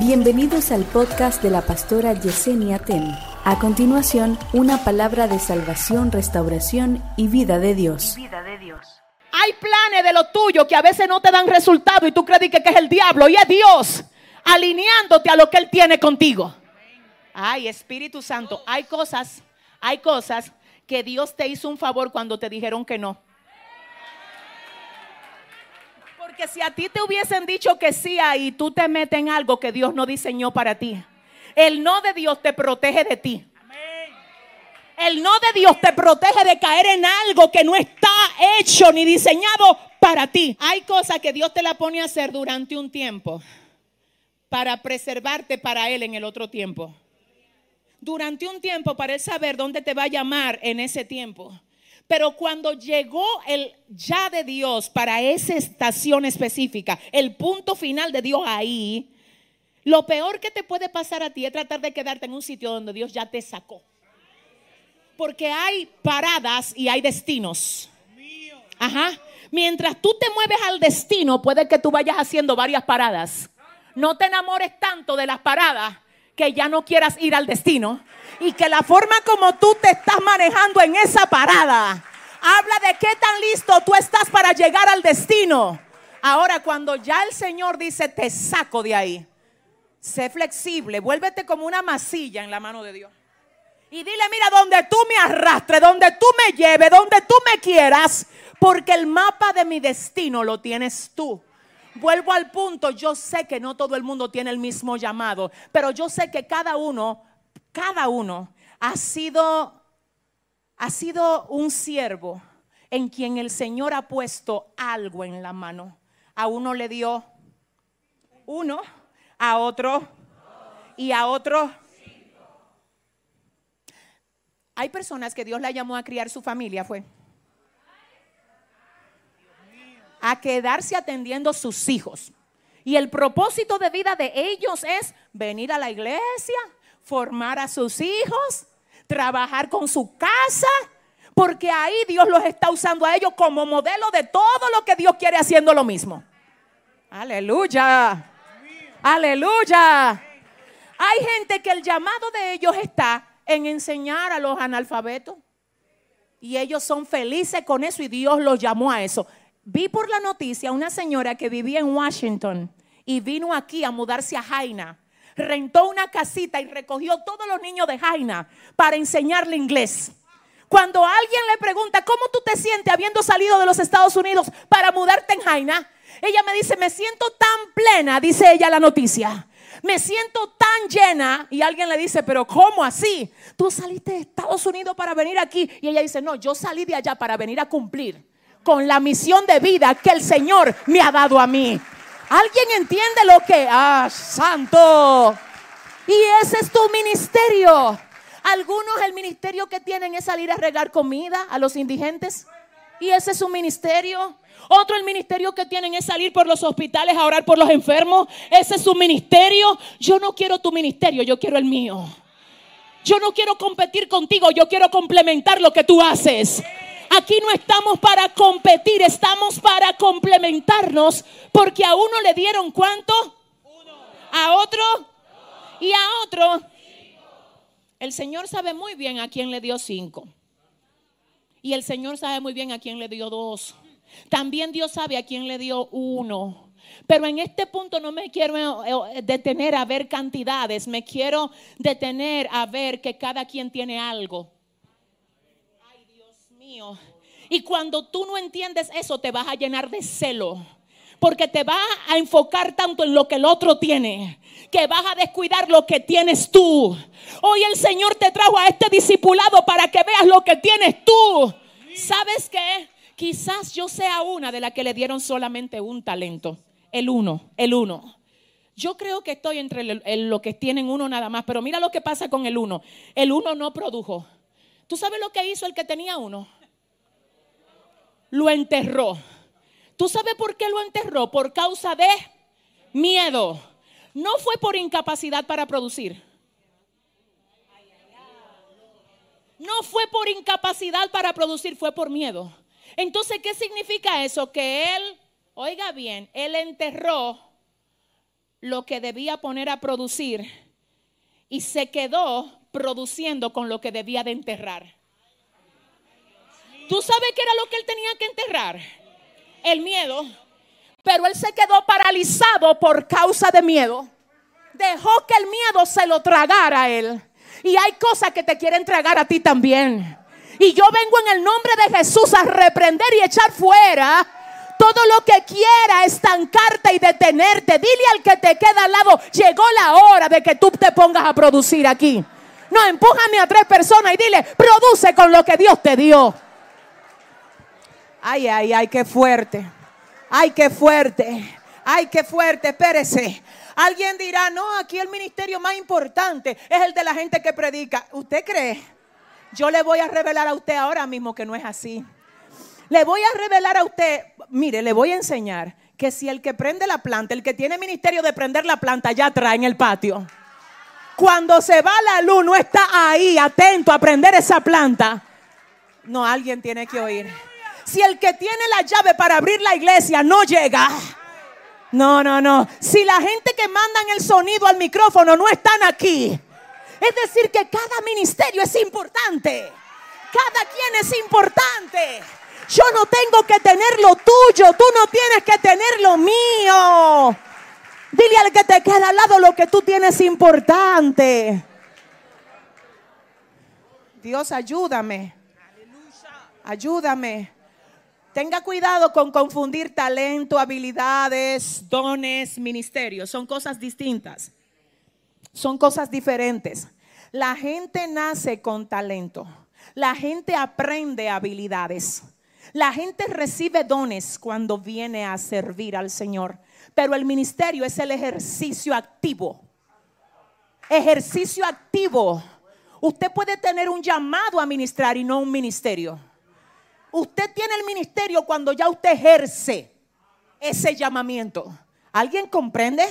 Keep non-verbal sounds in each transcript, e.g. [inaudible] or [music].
Bienvenidos al podcast de la pastora Yesenia Ten. A continuación, una palabra de salvación, restauración y vida de Dios. Hay planes de lo tuyo que a veces no te dan resultado y tú crees que, que es el diablo y es Dios alineándote a lo que Él tiene contigo. Ay, Espíritu Santo, hay cosas, hay cosas que Dios te hizo un favor cuando te dijeron que no. Porque si a ti te hubiesen dicho que sí ahí, tú te metes en algo que Dios no diseñó para ti. El no de Dios te protege de ti. El no de Dios te protege de caer en algo que no está hecho ni diseñado para ti. Hay cosas que Dios te la pone a hacer durante un tiempo para preservarte para Él en el otro tiempo. Durante un tiempo para Él saber dónde te va a llamar en ese tiempo. Pero cuando llegó el ya de Dios para esa estación específica, el punto final de Dios ahí, lo peor que te puede pasar a ti es tratar de quedarte en un sitio donde Dios ya te sacó. Porque hay paradas y hay destinos. Ajá. Mientras tú te mueves al destino, puede que tú vayas haciendo varias paradas. No te enamores tanto de las paradas que ya no quieras ir al destino y que la forma como tú te estás manejando en esa parada habla de qué tan listo tú estás para llegar al destino. Ahora, cuando ya el Señor dice, te saco de ahí, sé flexible, vuélvete como una masilla en la mano de Dios. Y dile, mira, donde tú me arrastres, donde tú me lleves, donde tú me quieras, porque el mapa de mi destino lo tienes tú. Vuelvo al punto, yo sé que no todo el mundo tiene el mismo llamado, pero yo sé que cada uno, cada uno ha sido, ha sido un siervo en quien el Señor ha puesto algo en la mano. A uno le dio uno, a otro y a otro. Hay personas que Dios la llamó a criar su familia, fue a quedarse atendiendo sus hijos. Y el propósito de vida de ellos es venir a la iglesia, formar a sus hijos, trabajar con su casa, porque ahí Dios los está usando a ellos como modelo de todo lo que Dios quiere haciendo lo mismo. Aleluya. Aleluya. Hay gente que el llamado de ellos está en enseñar a los analfabetos. Y ellos son felices con eso y Dios los llamó a eso vi por la noticia una señora que vivía en Washington y vino aquí a mudarse a Jaina. Rentó una casita y recogió todos los niños de Jaina para enseñarle inglés. Cuando alguien le pregunta, ¿cómo tú te sientes habiendo salido de los Estados Unidos para mudarte en Jaina? Ella me dice, me siento tan plena, dice ella la noticia. Me siento tan llena. Y alguien le dice, pero ¿cómo así? Tú saliste de Estados Unidos para venir aquí. Y ella dice, no, yo salí de allá para venir a cumplir con la misión de vida que el Señor me ha dado a mí. ¿Alguien entiende lo que? Ah, santo. Y ese es tu ministerio. Algunos el ministerio que tienen es salir a regar comida a los indigentes. Y ese es su ministerio. Otro el ministerio que tienen es salir por los hospitales a orar por los enfermos. Ese es su ministerio. Yo no quiero tu ministerio, yo quiero el mío. Yo no quiero competir contigo, yo quiero complementar lo que tú haces. Aquí no estamos para competir, estamos para complementarnos, porque a uno le dieron cuánto, a otro y a otro. El Señor sabe muy bien a quién le dio cinco. Y el Señor sabe muy bien a quién le dio dos. También Dios sabe a quién le dio uno. Pero en este punto no me quiero eh, detener a ver cantidades, me quiero detener a ver que cada quien tiene algo. Y cuando tú no entiendes eso, te vas a llenar de celo. Porque te vas a enfocar tanto en lo que el otro tiene, que vas a descuidar lo que tienes tú. Hoy el Señor te trajo a este discipulado para que veas lo que tienes tú. ¿Sabes qué? Quizás yo sea una de las que le dieron solamente un talento. El uno, el uno. Yo creo que estoy entre lo que tienen uno nada más, pero mira lo que pasa con el uno. El uno no produjo. ¿Tú sabes lo que hizo el que tenía uno? Lo enterró. ¿Tú sabes por qué lo enterró? Por causa de miedo. No fue por incapacidad para producir. No fue por incapacidad para producir, fue por miedo. Entonces, ¿qué significa eso? Que él, oiga bien, él enterró lo que debía poner a producir y se quedó produciendo con lo que debía de enterrar. ¿Tú sabes qué era lo que él tenía que enterrar? El miedo. Pero él se quedó paralizado por causa de miedo. Dejó que el miedo se lo tragara a él. Y hay cosas que te quieren tragar a ti también. Y yo vengo en el nombre de Jesús a reprender y echar fuera todo lo que quiera estancarte y detenerte. Dile al que te queda al lado, llegó la hora de que tú te pongas a producir aquí. No, empújame a tres personas y dile, produce con lo que Dios te dio. Ay, ay, ay, qué fuerte. Ay, qué fuerte. Ay, qué fuerte. Espérese. Alguien dirá, no, aquí el ministerio más importante es el de la gente que predica. ¿Usted cree? Yo le voy a revelar a usted ahora mismo que no es así. Le voy a revelar a usted, mire, le voy a enseñar que si el que prende la planta, el que tiene ministerio de prender la planta, ya trae en el patio. Cuando se va la luz, no está ahí atento a prender esa planta. No, alguien tiene que oír. Si el que tiene la llave para abrir la iglesia no llega, no, no, no. Si la gente que mandan el sonido al micrófono no están aquí, es decir, que cada ministerio es importante. Cada quien es importante. Yo no tengo que tener lo tuyo, tú no tienes que tener lo mío. Dile al que te queda al lado lo que tú tienes importante. Dios, ayúdame. Ayúdame. Tenga cuidado con confundir talento, habilidades, dones, ministerios. Son cosas distintas. Son cosas diferentes. La gente nace con talento. La gente aprende habilidades. La gente recibe dones cuando viene a servir al Señor. Pero el ministerio es el ejercicio activo. Ejercicio activo. Usted puede tener un llamado a ministrar y no un ministerio. Usted tiene el ministerio cuando ya usted ejerce ese llamamiento. ¿Alguien comprende?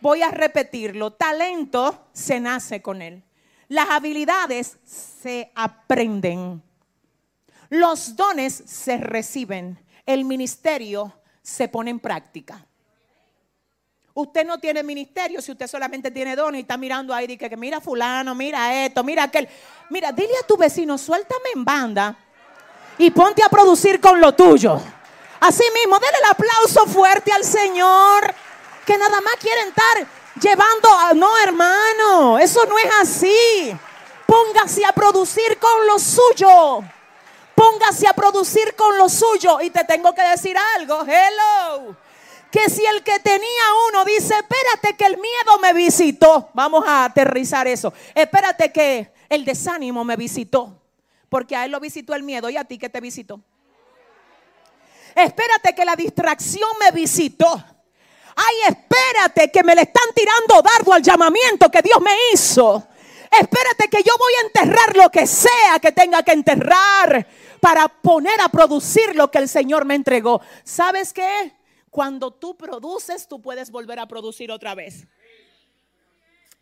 Voy a repetirlo. Talento se nace con él. Las habilidades se aprenden. Los dones se reciben. El ministerio se pone en práctica. Usted no tiene ministerio si usted solamente tiene dones y está mirando ahí y que mira fulano, mira esto, mira aquel. Mira, dile a tu vecino, suéltame en banda y ponte a producir con lo tuyo. Así mismo, denle el aplauso fuerte al Señor, que nada más quieren estar llevando a... No, hermano, eso no es así. Póngase a producir con lo suyo. Póngase a producir con lo suyo. Y te tengo que decir algo, hello. Que si el que tenía uno dice, espérate que el miedo me visitó. Vamos a aterrizar eso. Espérate que el desánimo me visitó porque a él lo visitó el miedo y a ti que te visitó. Espérate que la distracción me visitó. Ay, espérate que me le están tirando dardo al llamamiento que Dios me hizo. Espérate que yo voy a enterrar lo que sea que tenga que enterrar para poner a producir lo que el Señor me entregó. ¿Sabes qué? Cuando tú produces, tú puedes volver a producir otra vez.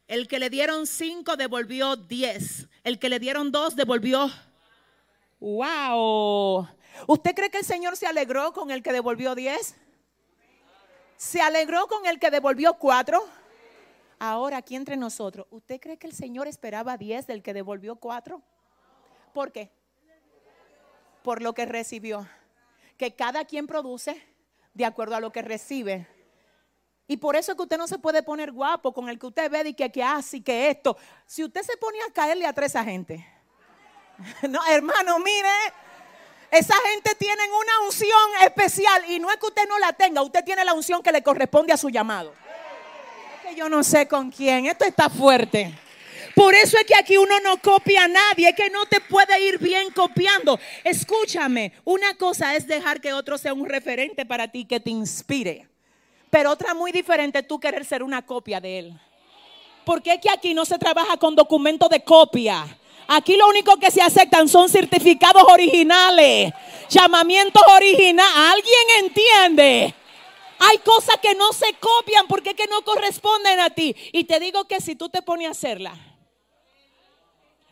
El que le dieron cinco devolvió diez. El que le dieron dos devolvió Wow. ¿Usted cree que el Señor se alegró con el que devolvió 10? ¿Se alegró con el que devolvió 4? Ahora aquí entre nosotros, ¿usted cree que el Señor esperaba 10 del que devolvió 4? ¿Por qué? Por lo que recibió. Que cada quien produce de acuerdo a lo que recibe. Y por eso es que usted no se puede poner guapo con el que usted ve y que, que así, que esto. Si usted se pone a caerle a tres agentes [laughs] No, hermano, mire. Esa gente tiene una unción especial y no es que usted no la tenga, usted tiene la unción que le corresponde a su llamado. Es que yo no sé con quién, esto está fuerte. Por eso es que aquí uno no copia a nadie, es que no te puede ir bien copiando. Escúchame, una cosa es dejar que otro sea un referente para ti, que te inspire. Pero otra muy diferente, tú querer ser una copia de él. Porque es que aquí no se trabaja con documento de copia. Aquí lo único que se aceptan son certificados originales, llamamientos originales. ¿Alguien entiende? Hay cosas que no se copian porque que no corresponden a ti. Y te digo que si tú te pones a hacerla,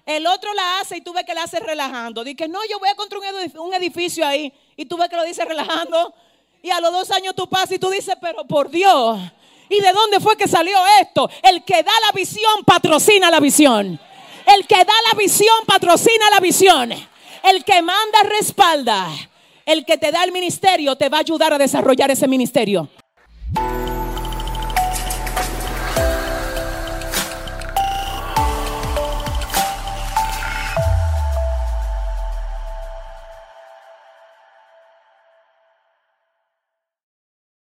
el otro la hace y tú ves que la hace relajando. Dice, no, yo voy a construir un edificio ahí. Y tú ves que lo dice relajando. Y a los dos años tú pasas y tú dices, pero por Dios, ¿Y de dónde fue que salió esto? El que da la visión patrocina la visión. El que da la visión patrocina la visión. El que manda respalda. El que te da el ministerio te va a ayudar a desarrollar ese ministerio.